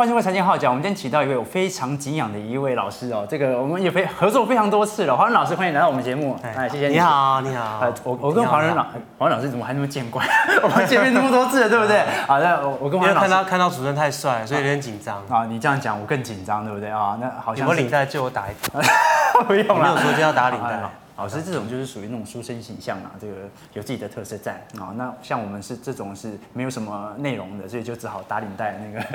欢迎各位财经号角，我们今天请到一位我非常敬仰的一位老师哦，这个我们也非合作非常多次了。华伦老师，欢迎来到我们节目。哎，谢谢你。你好，你好。呃，我我跟华伦老华伦老师怎么还那么见怪？我们见面那么多次了，对不对？好，那我我跟华伦老师看到看到主持人太帅，所以有点紧张。啊，你这样讲我更紧张，对不对啊？那好像有没有领带借我打一打？不用了，没有说今天要打领带。老师这种就是属于那种书生形象啊，这个有自己的特色在啊。那像我们是这种是没有什么内容的，所以就只好打领带那个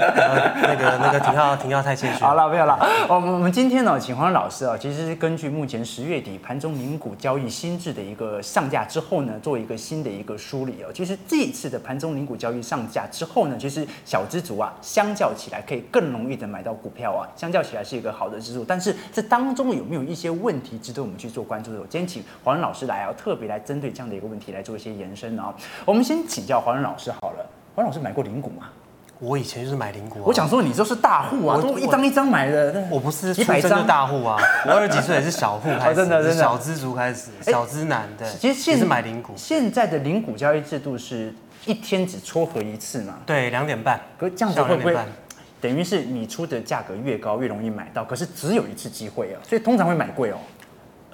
那个那个停号停号太谦虚。好了，没有了。我们我们今天呢，请黄老师啊，其实是根据目前十月底盘中零股交易新制的一个上架之后呢，做一个新的一个梳理哦。其实这一次的盘中零股交易上架之后呢，其实小资族啊，相较起来可以更容易的买到股票啊，相较起来是一个好的制度。但是这当中有没有一些问题值得我们去做关注的？我今天请华伦老师。是来啊，特别来针对这样的一个问题来做一些延伸啊。我们先请教华伦老师好了，华伦老师买过零股吗？我以前就是买零股、啊。我想说你就是大户啊，都一张一张买的。我不是一百张大户啊，我二十几岁也是小户开始，真的真的小资族开始，小资男的。其实现在是买零股。现在的零股交易制度是一天只撮合一次嘛？对，两点半。可是这样子会不会等于是你出的价格越高越容易买到？可是只有一次机会啊，所以通常会买贵哦。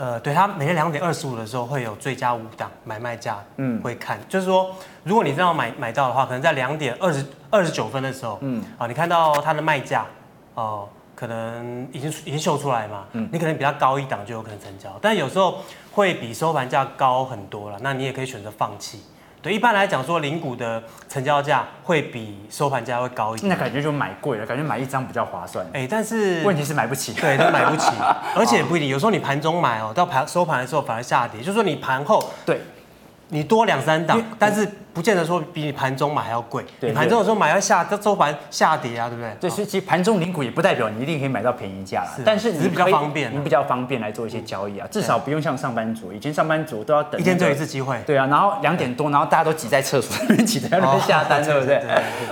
呃，对，他每天两点二十五的时候会有最佳五档买卖价，嗯，会看，就是说，如果你这样买买到的话，可能在两点二十二十九分的时候，嗯，啊，你看到它的卖价，哦、呃，可能已经已经秀出来嘛，嗯，你可能比它高一档就有可能成交，但有时候会比收盘价高很多了，那你也可以选择放弃。对，一般来讲说，零股的成交价会比收盘价会高一点。那感觉就买贵了，感觉买一张比较划算。哎，但是问题是买不起。对，都买不起，而且不一定。有时候你盘中买哦，到盘收盘的时候反而下跌，就是说你盘后对。你多两三档，但是不见得说比你盘中买还要贵。你盘中有时候买要下，这周盘下跌啊，对不对？对，所以其实盘中领股也不代表你一定可以买到便宜价了。但是你是比较方便，你比较方便来做一些交易啊，至少不用像上班族，以前上班族都要等一天只有一次机会。对啊，然后两点多，然后大家都挤在厕所里面挤在那边下单，对不对？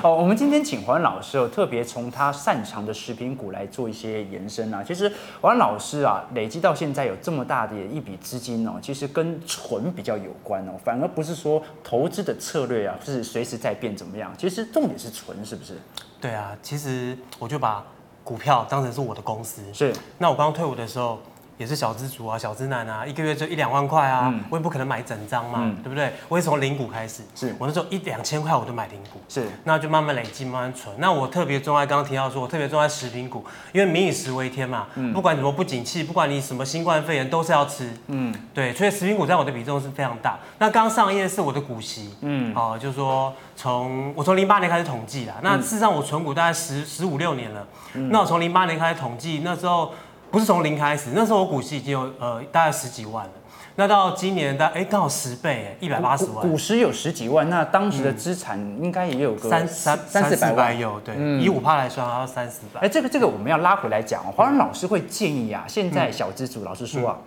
哦，我们今天请黄老师哦，特别从他擅长的食品股来做一些延伸啊。其实黄老师啊，累积到现在有这么大的一笔资金哦，其实跟纯比较有关哦，反而不是说。投资的策略啊，是随时在变，怎么样？其实重点是存，是不是？对啊，其实我就把股票当成是我的公司。是。那我刚刚退伍的时候。也是小资族啊，小资男啊，一个月就一两万块啊，嗯、我也不可能买整张嘛，嗯、对不对？我也从零股开始，是。我那时候一两千块我都买零股，是，那就慢慢累积，慢慢存。那我特别钟爱，刚刚提到说，我特别钟爱食品股，因为民以食为天嘛，嗯、不管怎么不景气，不管你什么新冠肺炎，都是要吃，嗯，对，所以食品股在我的比重是非常大。那刚上页是我的股息，嗯，哦、呃，就是说从我从零八年开始统计啦，那事实上我存股大概十十五六年了，嗯、那我从零八年开始统计，那时候。不是从零开始，那时候我股息已经有呃大概十几万了。那到今年大概哎刚好十倍哎，一百八十万。股市有十几万，那当时的资产应该也有个三三三四百万有对，以五趴来算还要三四百。哎，这个这个我们要拉回来讲哦。华仁老师会建议啊，现在小资主老师说啊。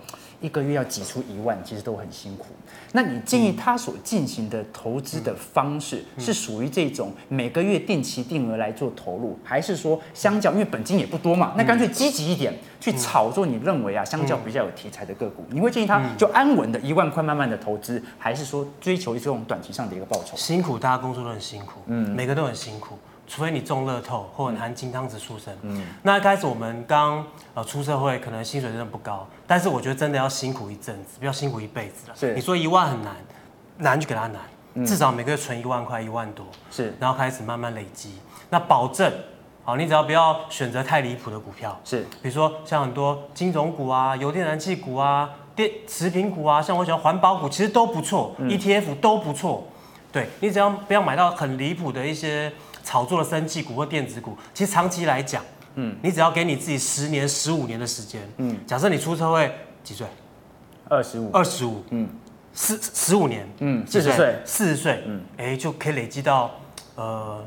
一个月要挤出一万，其实都很辛苦。那你建议他所进行的投资的方式是属于这种每个月定期定额来做投入，还是说相较因为本金也不多嘛，那干脆积极一点去炒作你认为啊相较比较有题材的个股？你会建议他就安稳的一万块慢慢的投资，还是说追求这种短期上的一个报酬？辛苦，大家工作都很辛苦，嗯，每个都很辛苦。除非你中乐透或者含金汤匙出生，嗯，那一开始我们刚呃出社会，可能薪水真的不高，但是我觉得真的要辛苦一阵子，不要辛苦一辈子了。是，你说一万很难，难就给他难，至少每个月存一万块，一万多，是，然后开始慢慢累积。那保证，好，你只要不要选择太离谱的股票，是，比如说像很多金融股啊、油电燃气股啊、电食品股啊，像我喜欢环保股，其实都不错，ETF 都不错。对，你只要不要买到很离谱的一些。炒作的生技股或电子股，其实长期来讲，嗯，你只要给你自己十年、十五年的时间，嗯，假设你出社会几岁？二十五，二十五，嗯，十十五年，嗯，四十岁，四十岁，嗯，哎，就可以累积到，呃。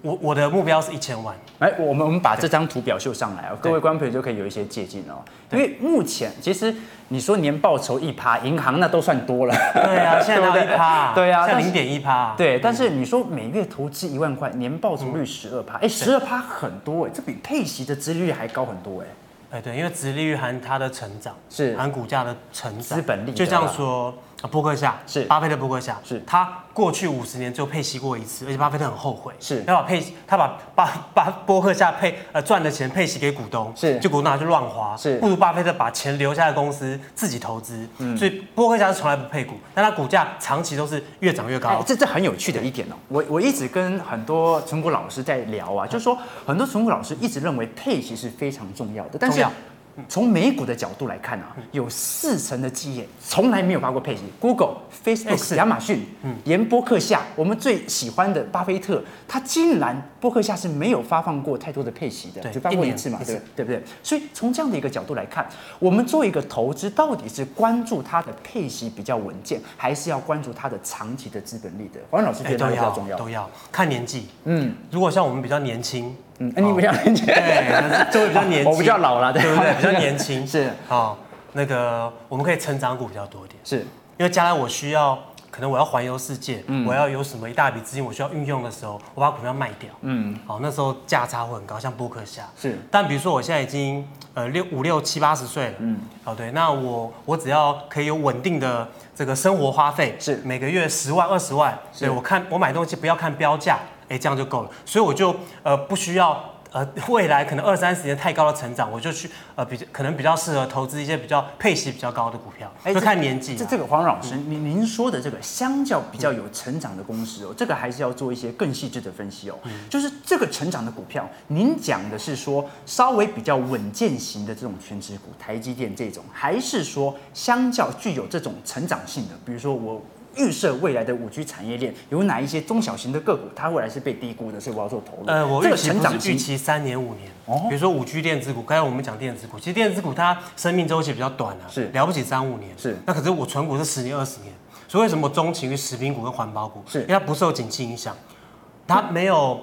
我我的目标是一千万。哎，我们我们把这张图表秀上来哦，各位观众朋友就可以有一些借鉴哦。因为目前其实你说年报酬一趴，银行那都算多了。对啊，现在一趴，对啊，像零点一趴。对，但是你说每月投资一万块，年报酬率十二趴，哎，十二趴很多哎，这比配息的殖利率还高很多哎。哎，对，因为殖利率含它的成长，是含股价的成长，资本利。就这样说，波克夏是。巴菲特，波克夏是。他过去五十年就配息过一次，而且巴菲特很后悔，是。他把配他把巴巴波克夏配呃赚的钱配息给股东，是。就股东拿去乱花，是。不如巴菲特把钱留下来公司自己投资，嗯，所以波克夏是从来不配股，但他股价长期都是越涨越高，哎、这这很有趣的一点哦。我我一直跟很多存股老师在聊啊，就是说很多存股老师一直认为配息是非常重要的，但是重要。从美股的角度来看啊，有四成的企业从来没有发过配息，Google、Facebook、亚马逊，嗯，连波克夏，我们最喜欢的巴菲特，他竟然波克夏是没有发放过太多的配息的，对，就发过一次嘛，对对不对？所以从这样的一个角度来看，我们做一个投资，到底是关注它的配息比较稳健，还是要关注它的长期的资本利得？黄老师觉得比较重要，都要看年纪。嗯，如果像我们比较年轻。嗯，你比较年轻，对，就会比较年轻，我比较老了，对。不对？比较年轻。是。好，那个我们可以成长股比较多一点，是。因为将来我需要，可能我要环游世界，我要有什么一大笔资金，我需要运用的时候，我把股票卖掉，嗯，好，那时候价差会很高，像波克夏。是。但比如说我现在已经呃六五六七八十岁了，嗯，好对，那我我只要可以有稳定的这个生活花费，是。每个月十万二十万，所以我看我买东西不要看标价。哎，这样就够了，所以我就呃不需要呃未来可能二三十年太高的成长，我就去呃比较可能比较适合投资一些比较配息比较高的股票，就看年纪。这这个黄老师，您您说的这个相较比较有成长的公司哦，这个还是要做一些更细致的分析哦。就是这个成长的股票，您讲的是说稍微比较稳健型的这种全职股，台积电这种，还是说相较具有这种成长性的，比如说我。预设未来的五 G 产业链有哪一些中小型的个股，它未来是被低估的，所以我要做投入。呃，我预期不是预期三年五年。哦，比如说五 G 电子股，刚才我们讲电子股，其实电子股它生命周期比较短啊，是了不起三五年。是，那可是我存股是十年二十年，所以为什么钟情于食品股跟环保股？是，因为它不受景气影响，它没有。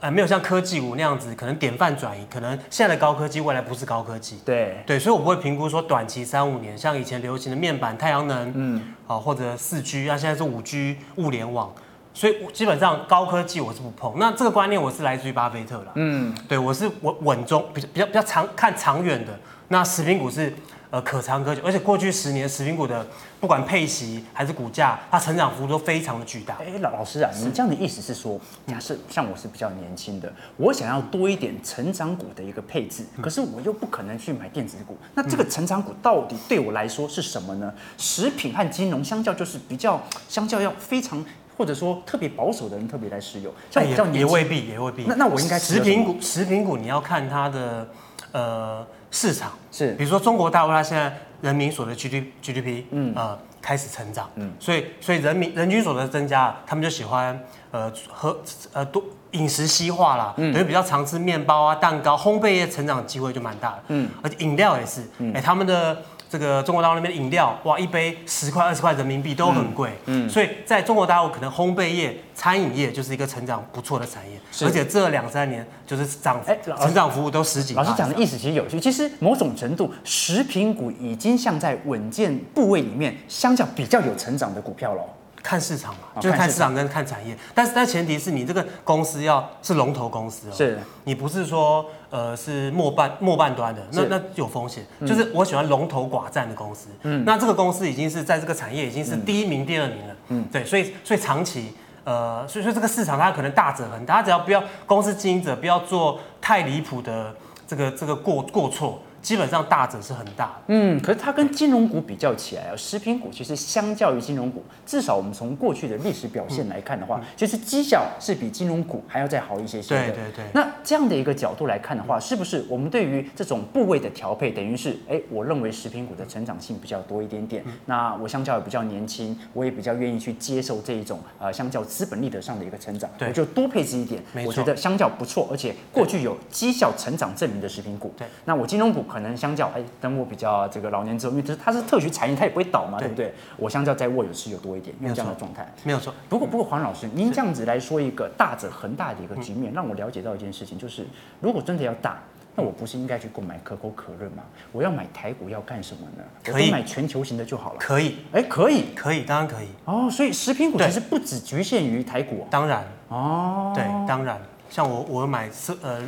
呃，没有像科技股那样子，可能典范转移，可能现在的高科技未来不是高科技。对对，所以我不会评估说短期三五年，像以前流行的面板、太阳能，嗯，好，或者四 G 啊，现在是五 G 物联网，所以基本上高科技我是不碰。那这个观念我是来自于巴菲特啦，嗯，对我是稳稳中比较比较比较长看长远的。那食品股是。呃，可长可久，而且过去十年食品股的不管配息还是股价，它成长幅度都非常的巨大。哎，老老师啊，你这样的意思是说，假设像我是比较年轻的，我想要多一点成长股的一个配置，可是我又不可能去买电子股，那这个成长股到底对我来说是什么呢？食品和金融相较就是比较相较要非常或者说特别保守的人特别来持有，像比较也未必也未必。那那我应该食品股食品股你要看它的呃。市场是，比如说中国大陆，它现在人民所得 G D G D P，嗯呃开始成长，嗯，所以所以人民人均所得增加，他们就喜欢呃和呃多饮食西化啦，嗯，等于比较常吃面包啊蛋糕，烘焙业成长机会就蛮大的，嗯，而且饮料也是，哎、嗯欸、他们的。这个中国大陆那边的饮料，哇，一杯十块二十块人民币都很贵，嗯，嗯，所以在中国大陆可能烘焙业、餐饮业就是一个成长不错的产业，而且这两三年就是涨，哎，成长幅度都十几。老师讲的意思其实有趣，其实某种程度，食品股已经像在稳健部位里面，相较比较有成长的股票了。看市场嘛，就是看市场。跟看产业，但是但前提是你这个公司要是龙头公司哦，是。你不是说呃是末半末半端的，那那有风险。就是我喜欢龙头寡占的公司，嗯，那这个公司已经是在这个产业已经是第一名、第二名了，嗯，对，所以所以长期呃，所以说这个市场它可能大者恒大，它只要不要公司经营者不要做太离谱的这个这个过过错。基本上大者是很大，嗯，可是它跟金融股比较起来啊，食品股其实相较于金融股，至少我们从过去的历史表现来看的话，其实绩效是比金融股还要再好一些些的。对对对。那这样的一个角度来看的话，是不是我们对于这种部位的调配，等于是，哎，我认为食品股的成长性比较多一点点，那我相较也比较年轻，我也比较愿意去接受这一种呃，相较资本利得上的一个成长，我就多配置一点，我觉得相较不错，而且过去有绩效成长证明的食品股。对。那我金融股可能相较，哎。等我比较这个老年之后，因为它是它是特许产业，它也不会倒嘛，对，对不对？我相较在握有持有多一点，用这样的状态没有错。不过不过黄老师，您这样子来说一个大者恒大的一个局面，让我了解到一件事情，就是如果真的要大，那我不是应该去购买可口可乐吗？我要买台股要干什么呢？可以买全球型的就好了。可以，哎，可以，可以，当然可以。哦，所以食品股其实不只局限于台股。当然。哦。对，当然。像我，我买是呃。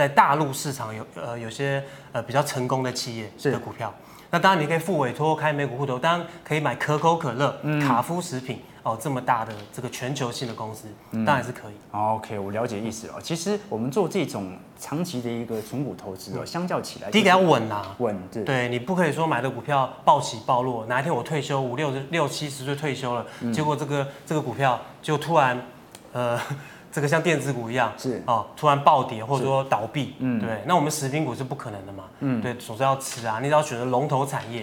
在大陆市场有呃有些呃比较成功的企业的股票，那当然你可以付委托开美股户头，当然可以买可口可乐、嗯、卡夫食品。哦，这么大的这个全球性的公司，当然是可以。嗯、OK，我了解意思了。其实我们做这种长期的一个存股投资哦，相较起来，第一个要稳啊，稳。对，对你不可以说买的股票暴起暴落，哪一天我退休五六六七十岁退休了，嗯、结果这个这个股票就突然，呃，这个像电子股一样是哦，突然暴跌或者说倒闭，嗯，对。那我们食品股是不可能的嘛，嗯，对，总是要吃啊，你只要选择龙头产业，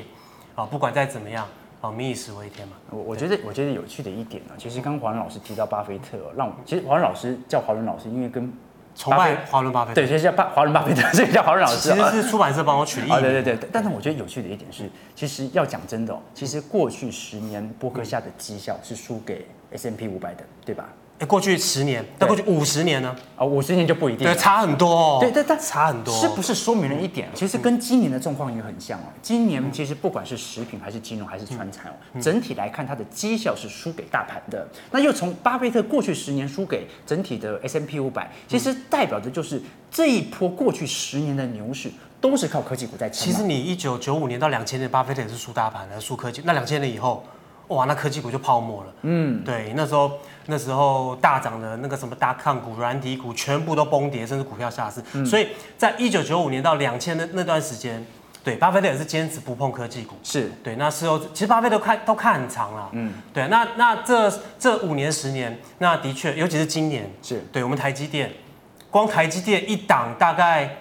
啊、哦，不管再怎么样。哦，民以食为天嘛。我我觉得我觉得有趣的一点呢，其实刚刚华伦老师提到巴菲特，让我其实华伦老师叫华伦老师，因为跟崇拜华伦巴菲特，对，所以叫巴华伦巴菲特，所以叫华伦老师。其实是出版社帮我取的。啊，对对对。但是我觉得有趣的一点是，其实要讲真的哦，其实过去十年波克夏的绩效是输给 S M P 五百的，对吧？哎，过去十年，但过去五十年呢？啊，五十年就不一定，对，差很多哦。对，但但差很多，是不是说明了一点？其实跟今年的状况也很像哦。今年其实不管是食品还是金融还是川产哦，整体来看它的绩效是输给大盘的。那又从巴菲特过去十年输给整体的 S M P 五百，其实代表的就是这一波过去十年的牛市都是靠科技股在撑。其实你一九九五年到两千年，巴菲特也是输大盘的，输科技。那两千年以后。哇，那科技股就泡沫了。嗯，对，那时候那时候大涨的那个什么大抗股、软体股全部都崩跌，甚至股票下市。嗯，所以在一九九五年到两千的那段时间，对，巴菲特也是坚持不碰科技股。是对，那时候其实巴菲特看都看很长了。嗯，对，那那这这五年十年，那的确，尤其是今年，是对我们台积电，光台积电一档大概。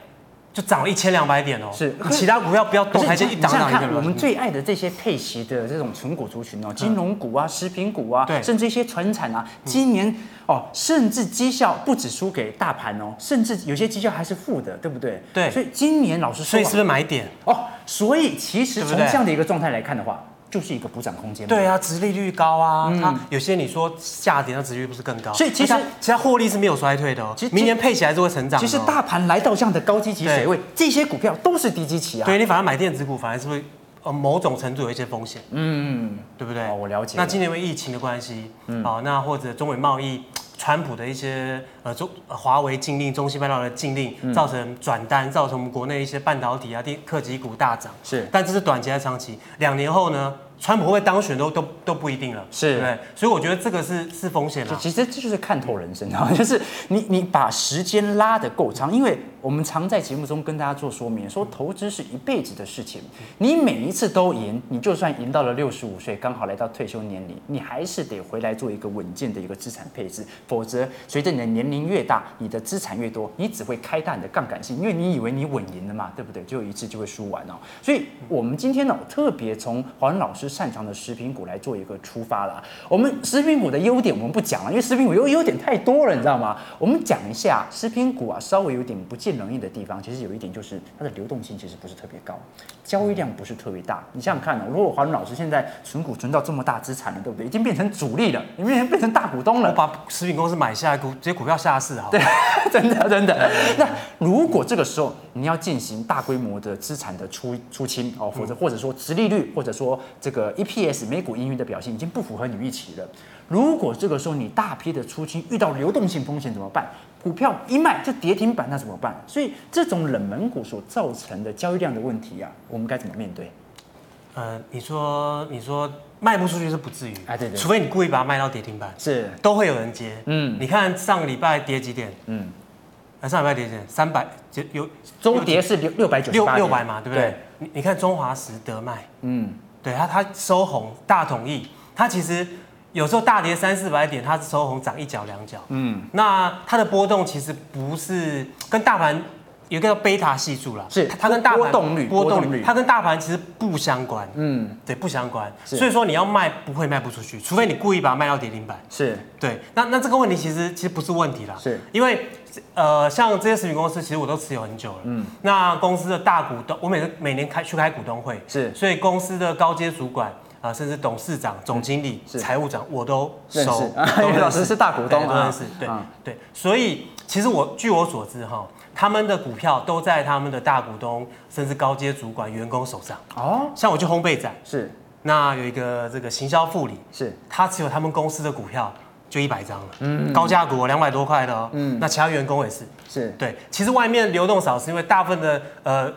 就涨了一千两百点哦，是其他股票不要动，还是一档档看我们最爱的这些配息的这种纯股族群哦，金融股啊、食品股啊，甚至一些船产啊，今年哦，甚至绩效不止输给大盘哦，甚至有些绩效还是负的，对不对？对，所以今年老师说，所以是不是买点哦？所以其实从这样的一个状态来看的话。就是一个补涨空间。对啊，殖利率高啊，它有些你说下跌，那殖利率不是更高？所以其实其他获利是没有衰退的哦。其实明年配起来是会成长。其实大盘来到这样的高基期水位，这些股票都是低基期啊。对，你反而买电子股，反而是会呃某种程度有一些风险。嗯，对不对？我了解。那今年因为疫情的关系，好，那或者中美贸易。川普的一些呃中华为禁令、中芯半导体的禁令，造成转单，造成我们国内一些半导体啊、电科技股大涨。是，但这是短期还是长期？两年后呢？川普会不会当选都都都不一定了。是，对。所以我觉得这个是是风险了。其实这就是看透人生啊，就是你你把时间拉得够长，因为我们常在节目中跟大家做说明，说投资是一辈子的事情。你每一次都赢，你就算赢到了六十五岁，刚好来到退休年龄，你还是得回来做一个稳健的一个资产配置。否则，随着你的年龄越大，你的资产越多，你只会开大你的杠杆性，因为你以为你稳赢了嘛，对不对？就一次就会输完哦。所以，我们今天呢，特别从华伦老师擅长的食品股来做一个出发了。我们食品股的优点我们不讲了，因为食品股优优点太多了，你知道吗？我们讲一下食品股啊，稍微有点不尽人意的地方。其实有一点就是它的流动性其实不是特别高，交易量不是特别大。你想想看呢，如果华伦老师现在存股存到这么大资产了，对不对？已经变成主力了，已经变成大股东了，我把食品公司买下来，股这些股票下市啊。对，真的真的。那如果这个时候你要进行大规模的资产的出出清哦，否则或者说殖利率，或者说这个 EPS 每股盈余的表现已经不符合你预期了。如果这个时候你大批的出清遇到流动性风险怎么办？股票一卖就跌停板，那怎么办？所以这种冷门股所造成的交易量的问题啊，我们该怎么面对？呃，你说你说卖不出去是不至于啊，对对，除非你故意把它卖到跌停板，是都会有人接。嗯，你看上个礼拜跌几点？嗯，上礼拜跌几点？三百就有中跌是六六百九六六百嘛，对不对？你你看中华食德卖，嗯，对它它收红大统一，它其实。有时候大跌三四百点，它是收红涨一角两角。嗯，那它的波动其实不是跟大盘有一个叫贝塔系数了，是它跟大盘波动率，波动率，它跟大盘其实不相关。嗯，对，不相关。所以说你要卖不会卖不出去，除非你故意把它卖到跌停板。是，对。那那这个问题其实其实不是问题啦，是因为呃像这些食品公司，其实我都持有很久了。嗯，那公司的大股东，我每个每年开去开股东会，是，所以公司的高阶主管。啊，甚至董事长、总经理、财务长，我都熟。因为老师是大股东，都认识。对对，所以其实我据我所知哈，他们的股票都在他们的大股东，甚至高阶主管、员工手上。哦，像我去烘焙展，是。那有一个这个行销副理，是。他持有他们公司的股票就一百张了，嗯，高价股两百多块的哦，嗯，那其他员工也是，是。对。其实外面流动少，是因为大部分的呃。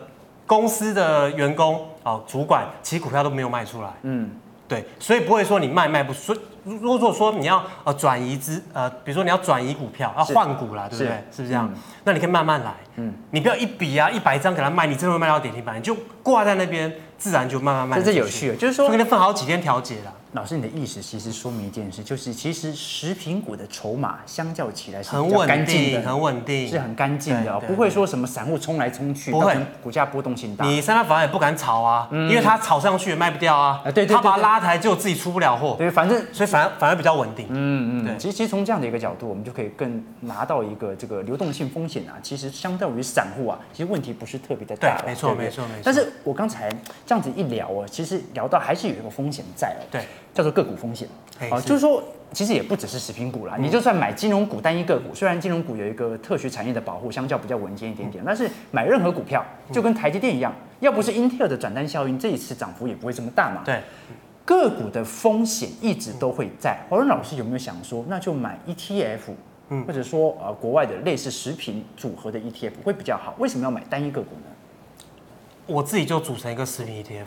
公司的员工哦，主管其实股票都没有卖出来，嗯，对，所以不会说你卖卖不出。如果说你要呃转移资呃，比如说你要转移股票要换股啦，对不对？是，是不是这样？嗯、那你可以慢慢来，嗯，你不要一笔啊一百张给他卖，你真的会卖到跌停板，你就挂在那边，自然就慢慢卖。这是有趣的，就是说，我给你分好几天调节了。老师，你的意思其实说明一件事，就是其实食品股的筹码相较起来是很稳定，很稳定，是很干净的，不会说什么散户冲来冲去，不会股价波动性大。你三大法人也不敢炒啊，因为他炒上去也卖不掉啊。他把它拉抬，就自己出不了货。对，反正所以反而反而比较稳定。嗯嗯，对。其实其实从这样的一个角度，我们就可以更拿到一个这个流动性风险啊，其实相对于散户啊，其实问题不是特别的大。对，没错没错没错。但是我刚才这样子一聊啊，其实聊到还是有一个风险在哦。对。叫做个股风险啊，就是说，其实也不只是食品股啦。你就算买金融股单一个股，虽然金融股有一个特许产业的保护，相较比较稳健一点点，但是买任何股票就跟台积电一样，要不是英特尔的转单效应，这一次涨幅也不会这么大嘛。对，个股的风险一直都会在。华伦老师有没有想说，那就买 ETF，或者说呃国外的类似食品组合的 ETF 会比较好？为什么要买单一个股呢？我自己就组成一个食品 ETF。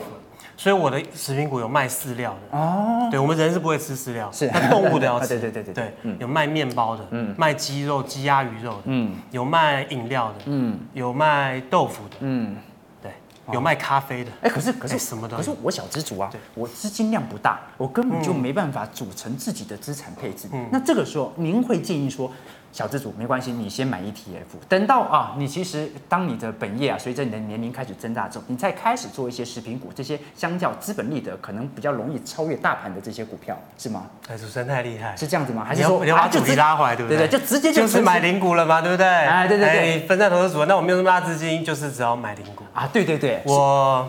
所以我的食品股有卖饲料的哦，对，我们人是不会吃饲料，是，但动物的要 吃，对对对对对，有卖面包的，嗯，卖鸡肉、鸡鸭鱼肉的，嗯，有卖饮料的，嗯，有卖豆腐的，有卖咖啡的，哎，可是可是什么的，可是我小资族啊，我资金量不大，我根本就没办法组成自己的资产配置，那这个时候您会建议说？小资主没关系，你先买 ETF，等到啊，你其实当你的本业啊，随着你的年龄开始增大之后，你再开始做一些食品股，这些相较资本利得可能比较容易超越大盘的这些股票，是吗？哎，主持人太厉害，是这样子吗？还是说你要把主题拉回来，对不对？对对，就直接就就是买零股了嘛，对不对？哎，对对对，分散投资组合，那我没有那么大资金，就是只要买零股啊，对对对，我。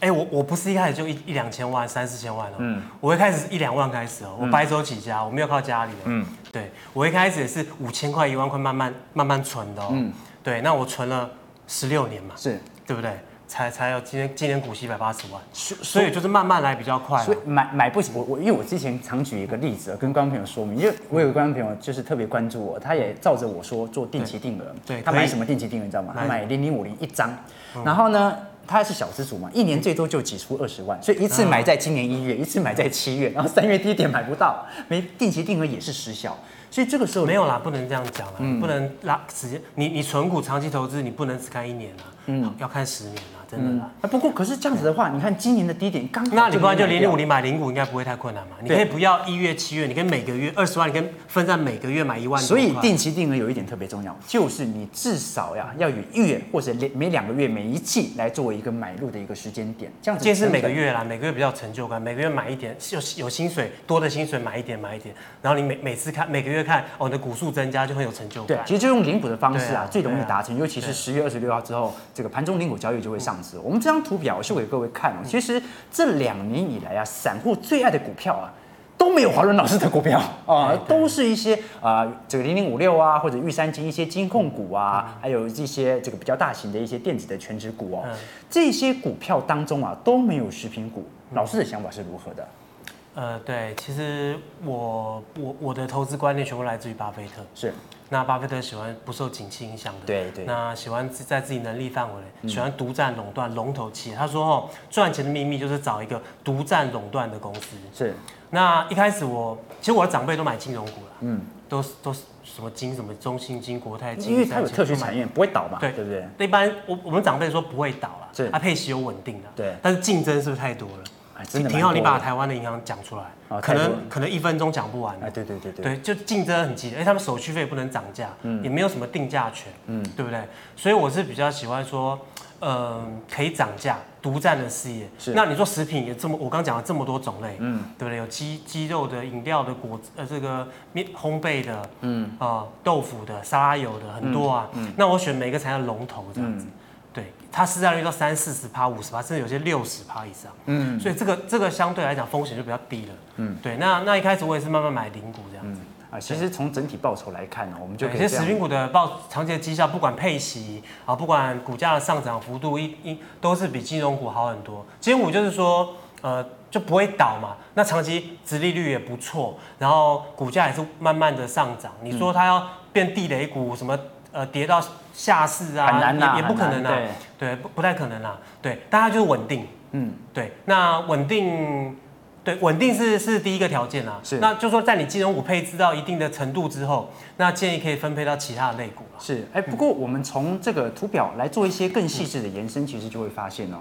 哎，我我不是一开始就一一两千万、三四千万了，嗯，我一开始是一两万开始哦，我白手起家，我没有靠家里的，嗯，对，我一开始也是五千块、一万块慢慢慢慢存的哦，嗯，对，那我存了十六年嘛，是，对不对？才才有今天今年股息一百八十万，所以就是慢慢来比较快。所以买买不起，我我因为我之前常举一个例子跟观众朋友说明，因为我有个观众朋友就是特别关注我，他也照着我说做定期定额，对，他买什么定期定额你知道吗？他买零零五零一张，然后呢？他是小资族嘛，一年最多就挤出二十万，所以一次买在今年一月，一次买在七月，然后三月低点买不到，没定期定额也是失效，所以这个时候没有啦，不能这样讲啦，嗯、不能拉时间，你你存股长期投资，你不能只看一年啊，嗯，要看十年啊。真的啊，不过可是这样子的话，你看今年的低点刚好，那你不然就零零五零买零股应该不会太困难嘛？你可以不要一月、七月，你可以每个月二十万，你可以分散每个月买一万。所以定期定额有一点特别重要，就是你至少呀要有月或者每两个月每一季来作为一个买入的一个时间点，这样子。这是每个月啦，每个月比较有成就感，每个月买一点，有有薪水多的薪水买一点买一点，然后你每每次看每个月看哦，你的股数增加就很有成就感。对，其实就用零股的方式啊，最容易达成，尤其是十月二十六号之后，这个盘中零股交易就会上市。我们这张图。表示给各位看哦，其实这两年以来啊，散户最爱的股票啊，都没有华伦老师的股票啊，都是一些啊，这个零零五六啊，或者玉山金一些金控股啊，还有一些这个比较大型的一些电子的全职股哦，这些股票当中啊，都没有食品股。老师的想法是如何的？呃，对，其实我我我的投资观念全部来自于巴菲特，是。那巴菲特喜欢不受景气影响的，对对。那喜欢在自己能力范围内，喜欢独占垄断龙头企业。他说：“哦，赚钱的秘密就是找一个独占垄断的公司。”是。那一开始我，其实我的长辈都买金融股了，嗯，都都是什么金什么中信金、国泰金，因为它有特许产业，不会倒嘛，对对不对？一般我我们长辈说不会倒了，是。它配息有稳定的，对。但是竞争是不是太多了？挺好，你把台湾的银行讲出来，可能可能一分钟讲不完。哎，对对对对，对，就竞争很激烈，哎，他们手续费不能涨价，嗯，也没有什么定价权，嗯，对不对？所以我是比较喜欢说，嗯，可以涨价、独占的事业。是。那你说食品也这么，我刚讲了这么多种类，嗯，对不对？有鸡鸡肉的、饮料的、果呃这个面烘焙的，嗯啊豆腐的、沙拉油的很多啊，嗯，那我选每个产业龙头这样子。对，它市占率到三四十趴、五十趴，甚至有些六十趴以上。嗯，所以这个这个相对来讲风险就比较低了。嗯，对。那那一开始我也是慢慢买零股这样子。啊、嗯，其实从整体报酬来看呢，我们就可以有些食品股的报长期的绩效，不管配息啊，不管股价的上涨幅度，一一都是比金融股好很多。金融股就是说，呃，就不会倒嘛。那长期殖利率也不错，然后股价也是慢慢的上涨。你说它要变地雷股什么？呃跌到下市啊，很难啊也也不可能啊，对，对，不不太可能啊，对，大家就是稳定，嗯，对，那稳定。对，稳定是是第一个条件啊。是，那就说在你金融股配置到一定的程度之后，那建议可以分配到其他的类股啊。是，哎，不过我们从这个图表来做一些更细致的延伸，其实就会发现哦，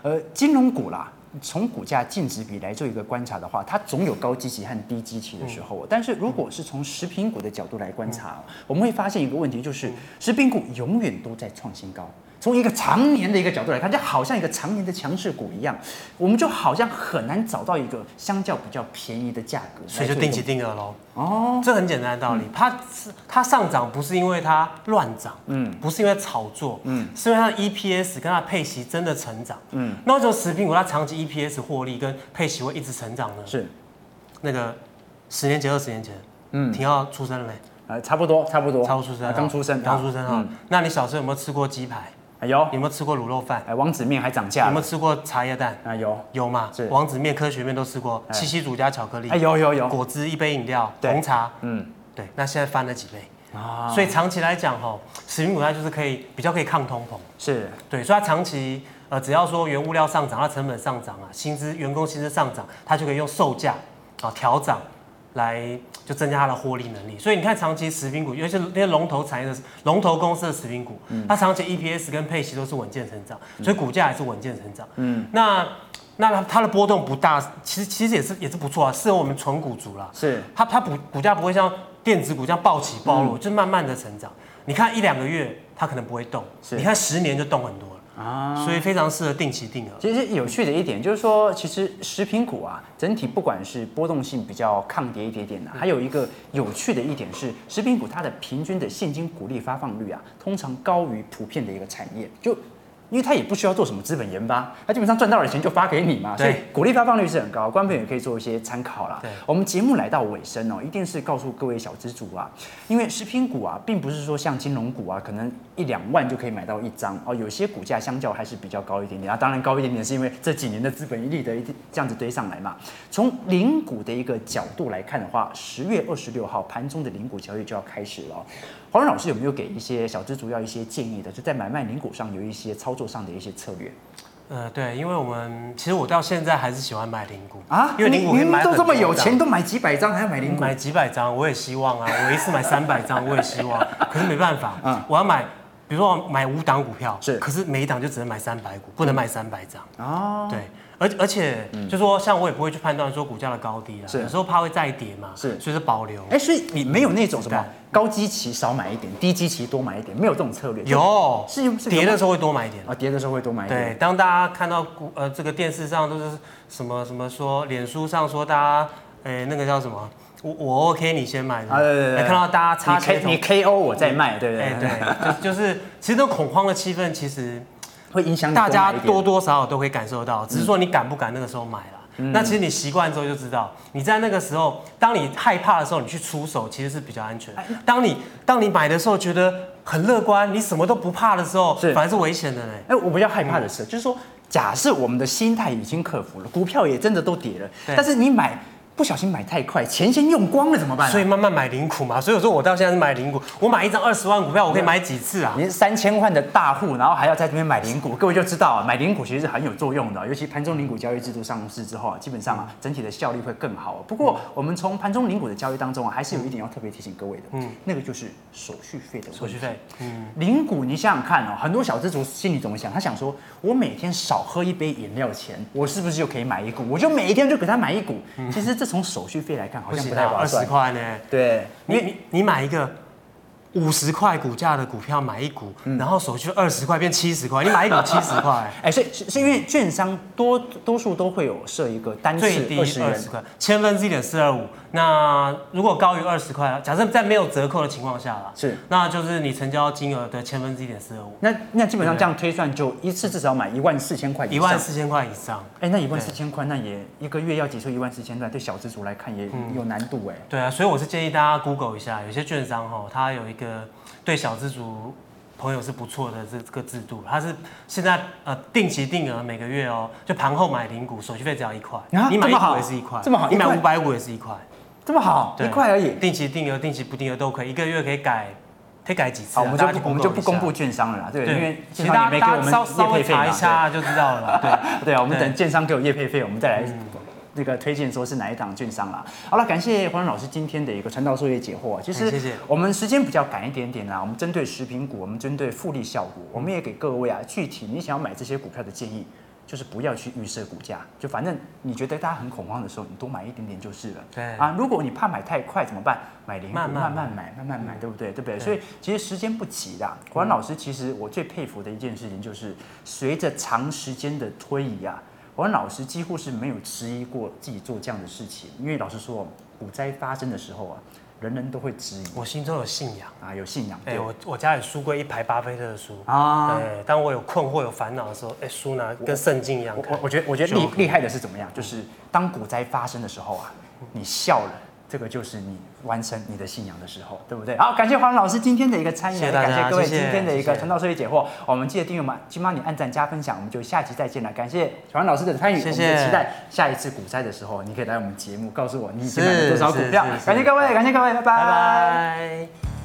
呃，金融股啦，从股价净值比来做一个观察的话，它总有高基期和低基期的时候。但是如果是从食品股的角度来观察，我们会发现一个问题，就是食品股永远都在创新高。从一个常年的一个角度来看，就好像一个常年的强势股一样，我们就好像很难找到一个相较比较便宜的价格，所以就定期定额喽。哦，这很简单的道理，嗯、它是它上涨不是因为它乱涨，嗯，不是因为炒作，嗯，是因为它的 EPS 跟它配息真的成长，嗯，那为什么食品股它长期 EPS 获利跟配息会一直成长呢？是，那个十年前、二十年前，嗯，廷皓出生了没？呃，差不多，差不多，差不多出生，刚出生，刚出生啊。那你小时候有没有吃过鸡排？哎有，有没有吃过卤肉饭？哎，王子面还涨价。有没有吃过茶叶蛋？啊有，有嘛？是王子面、科学面都吃过，七夕乳加巧克力。哎有有有，果汁一杯饮料，红茶，嗯，对。那现在翻了几倍啊？所以长期来讲，吼，食品股它就是可以比较可以抗通膨。是，对，所以它长期呃，只要说原物料上涨，它成本上涨啊，薪资员工薪资上涨，它就可以用售价啊调涨。来就增加它的获利能力，所以你看长期食品股，尤其是那些龙头产业的龙头公司的食品股，嗯、它长期 EPS 跟配息都是稳健成长，所以股价也是稳健成长。嗯，那那它它的波动不大，其实其实也是也是不错啊，适合我们纯股族啦。是，它它股股价不会像电子股这样暴起暴落，嗯、就慢慢的成长。你看一两个月它可能不会动，是你看十年就动很多。啊，所以非常适合定期定额。其实有趣的一点就是说，其实食品股啊，整体不管是波动性比较抗跌一点点的，还有一个有趣的一点是，食品股它的平均的现金股利发放率啊，通常高于普遍的一个产业。就因为他也不需要做什么资本研发，他基本上赚到了钱就发给你嘛，所以股利发放率是很高，观众也可以做一些参考啦。对，我们节目来到尾声哦，一定是告诉各位小资主啊，因为食品股啊，并不是说像金融股啊，可能一两万就可以买到一张哦，有些股价相较还是比较高一点点啊，当然高一点点是因为这几年的资本益利的一这样子堆上来嘛。从零股的一个角度来看的话，十月二十六号盘中的零股交易就要开始了。黄老师有没有给一些小资主要一些建议的？就在买卖零股上有一些操作上的一些策略。呃，对，因为我们其实我到现在还是喜欢买零股啊，因为零股可以买都这么有钱，都买几百张，还要买零股？买几百张，我也希望啊，我一次买三百张，我也希望。可是没办法，嗯，我要买，比如说我买五档股票，是，可是每一档就只能买三百股，不能买三百张。哦，对。而而且，就说像我也不会去判断说股价的高低了，有时候怕会再跌嘛，是，所以是保留。哎，所以你没有那种什么高基期少买一点，低基期多买一点，没有这种策略？有，是跌的时候会多买一点啊，跌的时候会多买一点。对，当大家看到股呃这个电视上都是什么什么说，脸书上说大家，哎那个叫什么，我我 OK 你先买，啊对对对，看到大家差你你 KO 我再卖，对不对？对，就 就是其实那种恐慌的气氛其实。会影响大家多多少少都会感受到，只是说你敢不敢那个时候买了。嗯、那其实你习惯之后就知道，你在那个时候，当你害怕的时候，你去出手其实是比较安全。当你当你买的时候觉得很乐观，你什么都不怕的时候，反而是危险的嘞。哎，我比较害怕的是，嗯、就是说，假设我们的心态已经克服了，股票也真的都跌了，但是你买。不小心买太快，钱先用光了怎么办？所以慢慢买零股嘛。所以我说我到现在是买零股，我买一张二十万股票，我可以买几次啊？您三千万的大户，然后还要在这边买零股，各位就知道啊，买零股其实是很有作用的。尤其盘中零股交易制度上市之后啊，基本上啊，整体的效率会更好。不过我们从盘中零股的交易当中啊，还是有一点要特别提醒各位的，嗯，那个就是手续费的手续费。嗯，零股你想想看哦，很多小资族心里怎么想？他想说，我每天少喝一杯饮料钱，我是不是就可以买一股？我就每一天就给他买一股。其实这从手续费来。看好像不太划算，二十块呢？对，你你你买一个。五十块股价的股票买一股，嗯、然后手续二十块变七十块，你买一股七十块，哎，所以是是因为券商多多数都会有设一个单次最低二十块，千分之一点四二五。那如果高于二十块，假设在没有折扣的情况下啦，是，那就是你成交金额的千分之一点四二五。那那基本上这样推算，就一次至少买一万四千块。一万四千块以上，哎，那一万四千块，那也一个月要挤出一万四千块，对小资族来看也有难度哎、嗯。对啊，所以我是建议大家 Google 一下，有些券商哈，它有一个。对小资族朋友是不错的这个制度，它是现在呃定期定额每个月哦，就盘后买零股，手续费只要一块，啊、你买一股也是一块，这么好，你买五百五也是一块，这么好，对一块而已，定期定额、定期不定额都可以，一个月可以改可以改几次、我们就不我们就不公布券商了啦，对，对因为其实大家大家稍稍微查一下就知道了啦，对 对啊，我们等券商给我业配费，我们再来。嗯那个推荐说是哪一档券商啦？好了，感谢黄老师今天的一个传道授业解惑。其实我们时间比较赶一点点啦，我们针对食品股，我们针对复利效果，我们也给各位啊具体你想要买这些股票的建议，就是不要去预设股价，就反正你觉得大家很恐慌的时候，你多买一点点就是了。对啊，如果你怕买太快怎么办？买零股慢慢买，慢慢买，嗯、对不对？对不对？所以其实时间不急的。黄老师其实我最佩服的一件事情就是，随着长时间的推移啊。王老师几乎是没有迟疑过自己做这样的事情，因为老师说，股灾发生的时候啊，人人都会质疑。我心中有信仰啊，有信仰。哎、欸，我我家里书柜一排巴菲特的书啊。对，当我有困惑、有烦恼的时候，哎、欸，书拿跟圣经一样。我我觉得我觉得厉厉害的是怎么样？就是当股灾发生的时候啊，你笑了。这个就是你完成你的信仰的时候，对不对？好，感谢黄老师今天的一个参与，谢谢感谢各位今天的一个传道授业解惑。我们记得订阅嘛，请帮你按赞加分享，我们就下期再见了。感谢黄老师的参与，谢谢。我们期待下一次股灾的时候，你可以来我们节目告诉我你已经买了多少股票。感谢各位，感谢各位，拜拜。拜拜。